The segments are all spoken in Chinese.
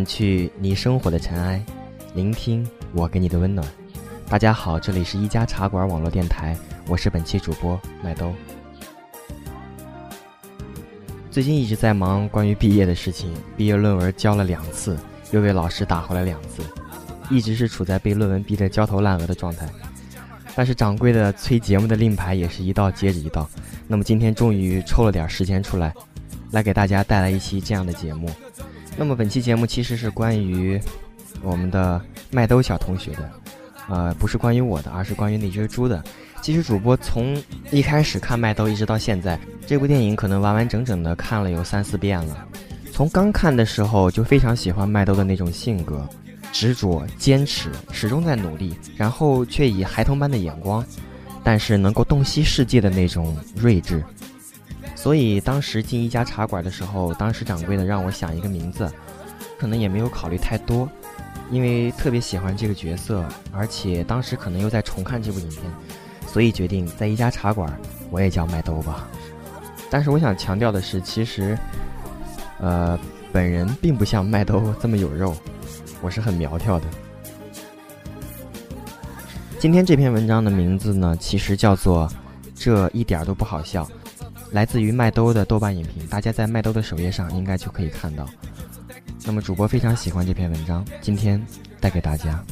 掸去你生活的尘埃，聆听我给你的温暖。大家好，这里是一家茶馆网络电台，我是本期主播麦兜。最近一直在忙关于毕业的事情，毕业论文交了两次，又被老师打回来两次，一直是处在被论文逼得焦头烂额的状态。但是掌柜的催节目的令牌也是一道接着一道，那么今天终于抽了点时间出来，来给大家带来一期这样的节目。那么本期节目其实是关于我们的麦兜小同学的，呃，不是关于我的，而是关于那只猪的。其实主播从一开始看麦兜一直到现在，这部电影可能完完整整的看了有三四遍了。从刚看的时候就非常喜欢麦兜的那种性格。执着、坚持，始终在努力，然后却以孩童般的眼光，但是能够洞悉世界的那种睿智。所以当时进一家茶馆的时候，当时掌柜的让我想一个名字，可能也没有考虑太多，因为特别喜欢这个角色，而且当时可能又在重看这部影片，所以决定在一家茶馆，我也叫麦兜吧。但是我想强调的是，其实，呃，本人并不像麦兜这么有肉。我是很苗条的。今天这篇文章的名字呢，其实叫做《这一点都不好笑》，来自于麦兜的豆瓣影评，大家在麦兜的首页上应该就可以看到。那么主播非常喜欢这篇文章，今天带给大家。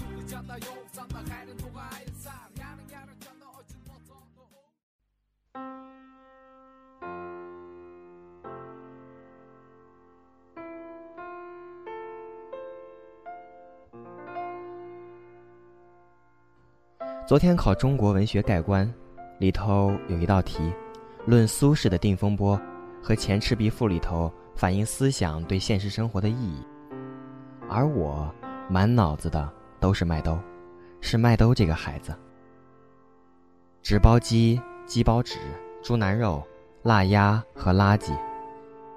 昨天考中国文学概观，里头有一道题，论苏轼的《定风波》和《前赤壁赋》里头反映思想对现实生活的意义。而我满脑子的都是麦兜，是麦兜这个孩子。纸包鸡、鸡包纸、猪腩肉、腊鸭和垃圾，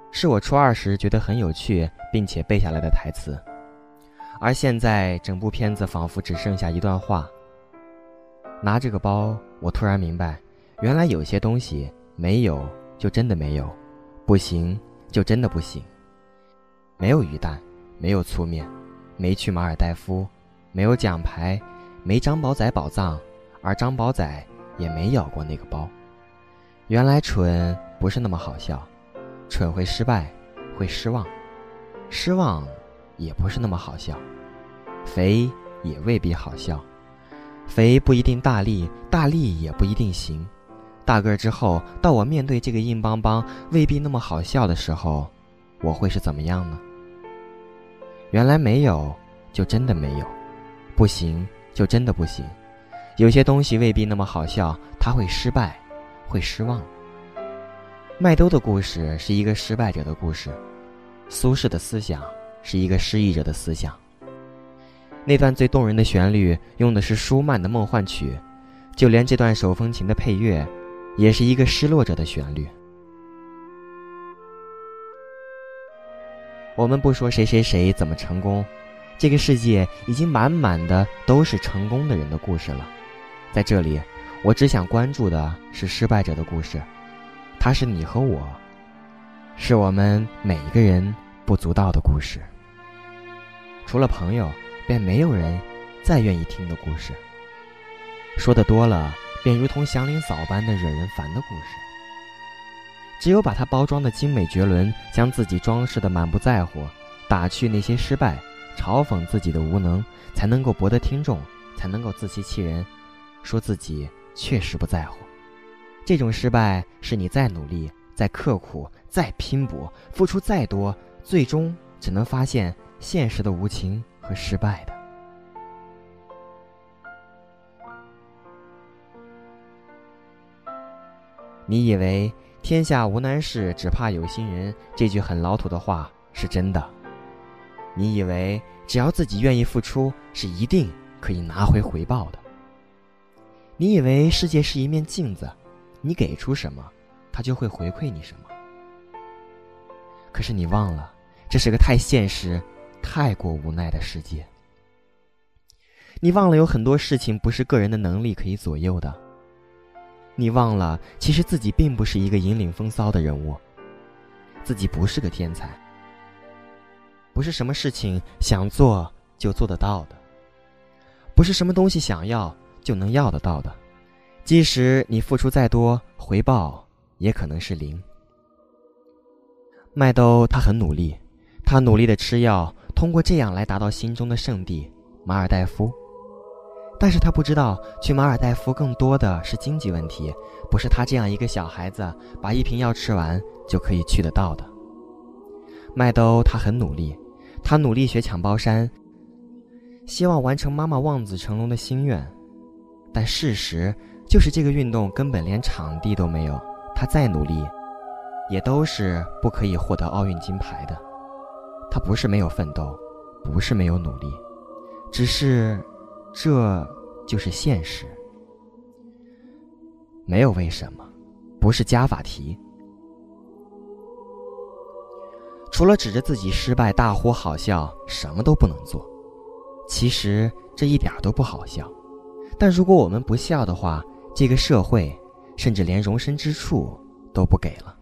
是我初二时觉得很有趣并且背下来的台词。而现在整部片子仿佛只剩下一段话。拿这个包，我突然明白，原来有些东西没有就真的没有，不行就真的不行。没有鱼蛋，没有粗面，没去马尔代夫，没有奖牌，没张宝仔宝藏，而张宝仔也没咬过那个包。原来蠢不是那么好笑，蠢会失败，会失望，失望也不是那么好笑，肥也未必好笑。肥不一定大力，大力也不一定行。大个之后，到我面对这个硬邦邦、未必那么好笑的时候，我会是怎么样呢？原来没有，就真的没有；不行，就真的不行。有些东西未必那么好笑，他会失败，会失望。麦兜的故事是一个失败者的故事，苏轼的思想是一个失意者的思想。那段最动人的旋律用的是舒曼的梦幻曲，就连这段手风琴的配乐，也是一个失落者的旋律。我们不说谁谁谁怎么成功，这个世界已经满满的都是成功的人的故事了。在这里，我只想关注的是失败者的故事，他是你和我，是我们每一个人不足道的故事。除了朋友。便没有人再愿意听的故事。说的多了，便如同祥林嫂般的惹人烦的故事。只有把它包装的精美绝伦，将自己装饰的满不在乎，打去那些失败，嘲讽自己的无能，才能够博得听众，才能够自欺欺人，说自己确实不在乎。这种失败，是你再努力、再刻苦、再拼搏，付出再多，最终只能发现现实的无情。和失败的。你以为“天下无难事，只怕有心人”这句很老土的话是真的？你以为只要自己愿意付出，是一定可以拿回回报的？你以为世界是一面镜子，你给出什么，它就会回馈你什么？可是你忘了，这是个太现实。太过无奈的世界，你忘了有很多事情不是个人的能力可以左右的。你忘了，其实自己并不是一个引领风骚的人物，自己不是个天才。不是什么事情想做就做得到的，不是什么东西想要就能要得到的。即使你付出再多，回报也可能是零。麦兜他很努力，他努力的吃药，通过这样来达到心中的圣地马尔代夫。但是他不知道，去马尔代夫更多的是经济问题，不是他这样一个小孩子把一瓶药吃完就可以去得到的。麦兜他很努力，他努力学抢包山，希望完成妈妈望子成龙的心愿。但事实就是这个运动根本连场地都没有，他再努力，也都是不可以获得奥运金牌的。他不是没有奋斗，不是没有努力，只是。这就是现实，没有为什么，不是加法题。除了指着自己失败大呼好笑，什么都不能做。其实这一点都不好笑，但如果我们不笑的话，这个社会甚至连容身之处都不给了。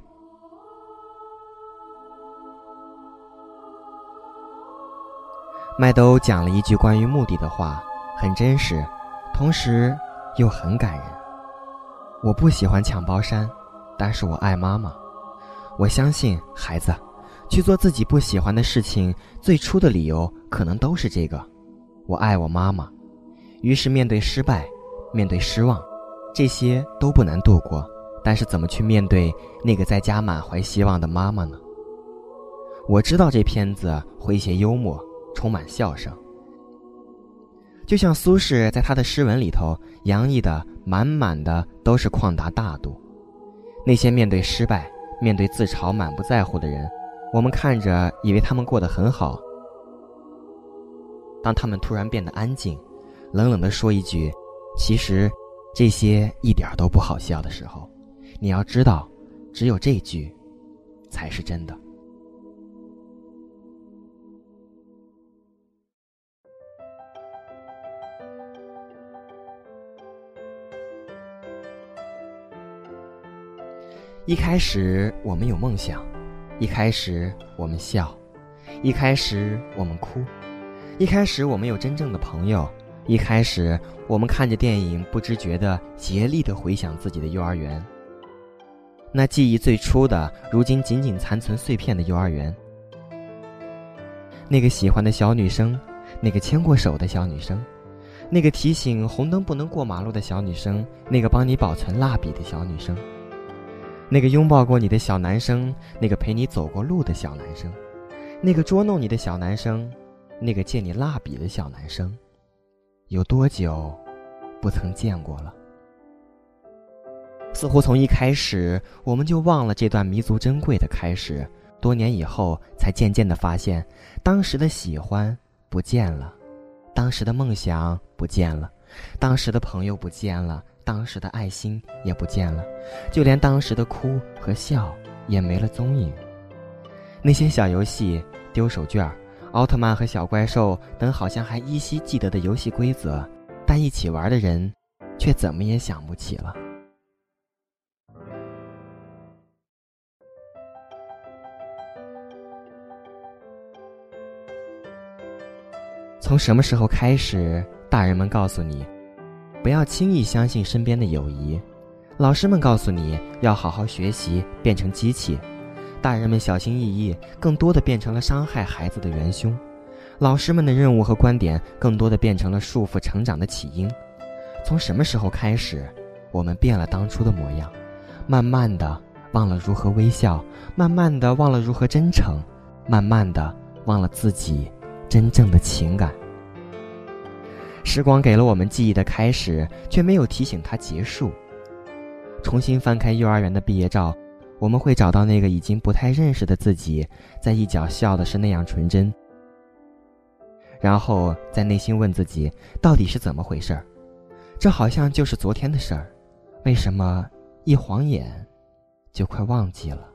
麦兜讲了一句关于目的的话。很真实，同时又很感人。我不喜欢抢包山，但是我爱妈妈。我相信孩子去做自己不喜欢的事情，最初的理由可能都是这个：我爱我妈妈。于是面对失败，面对失望，这些都不难度过。但是怎么去面对那个在家满怀希望的妈妈呢？我知道这片子诙谐幽默，充满笑声。就像苏轼在他的诗文里头洋溢的满满的都是旷达大度，那些面对失败、面对自嘲满不在乎的人，我们看着以为他们过得很好。当他们突然变得安静，冷冷地说一句：“其实这些一点都不好笑”的时候，你要知道，只有这句，才是真的。一开始我们有梦想，一开始我们笑，一开始我们哭，一开始我们有真正的朋友，一开始我们看着电影不知觉的竭力的回想自己的幼儿园。那记忆最初的，如今仅仅残存碎片的幼儿园。那个喜欢的小女生，那个牵过手的小女生，那个提醒红灯不能过马路的小女生，那个帮你保存蜡笔的小女生。那个拥抱过你的小男生，那个陪你走过路的小男生，那个捉弄你的小男生，那个借你蜡笔的小男生，有多久不曾见过了？似乎从一开始我们就忘了这段弥足珍贵的开始，多年以后才渐渐的发现，当时的喜欢不见了，当时的梦想不见了，当时的朋友不见了。当时的爱心也不见了，就连当时的哭和笑也没了踪影。那些小游戏、丢手绢、奥特曼和小怪兽等，好像还依稀记得的游戏规则，但一起玩的人，却怎么也想不起了。从什么时候开始，大人们告诉你？不要轻易相信身边的友谊，老师们告诉你要好好学习，变成机器；大人们小心翼翼，更多的变成了伤害孩子的元凶；老师们的任务和观点，更多的变成了束缚成长的起因。从什么时候开始，我们变了当初的模样？慢慢的忘了如何微笑，慢慢的忘了如何真诚，慢慢的忘了自己真正的情感。时光给了我们记忆的开始，却没有提醒它结束。重新翻开幼儿园的毕业照，我们会找到那个已经不太认识的自己，在一角笑的是那样纯真。然后在内心问自己，到底是怎么回事儿？这好像就是昨天的事儿，为什么一晃眼就快忘记了？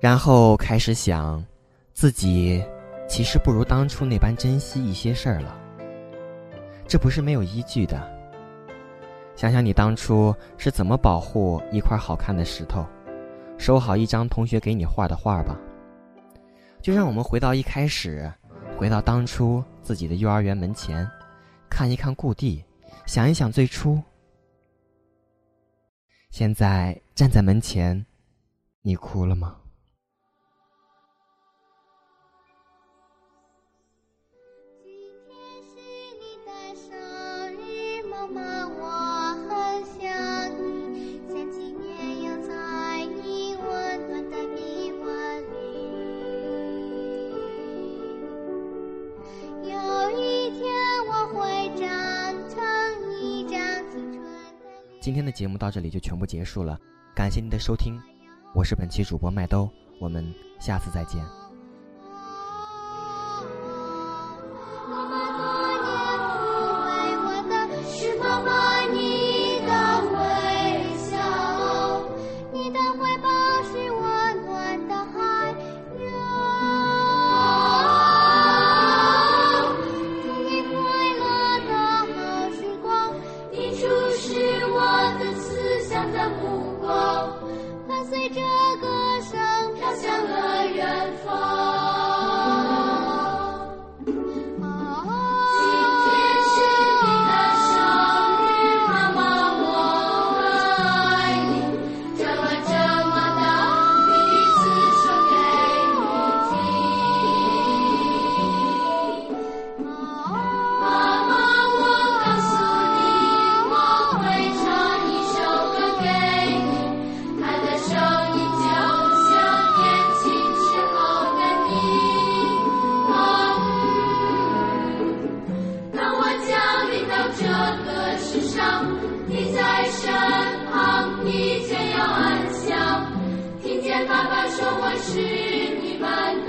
然后开始想自己。其实不如当初那般珍惜一些事儿了。这不是没有依据的。想想你当初是怎么保护一块好看的石头，收好一张同学给你画的画吧。就让我们回到一开始，回到当初自己的幼儿园门前，看一看故地，想一想最初。现在站在门前，你哭了吗？今天的节目到这里就全部结束了，感谢您的收听，我是本期主播麦兜，我们下次再见。你在身旁，一切要安详。听见爸爸说我是你们。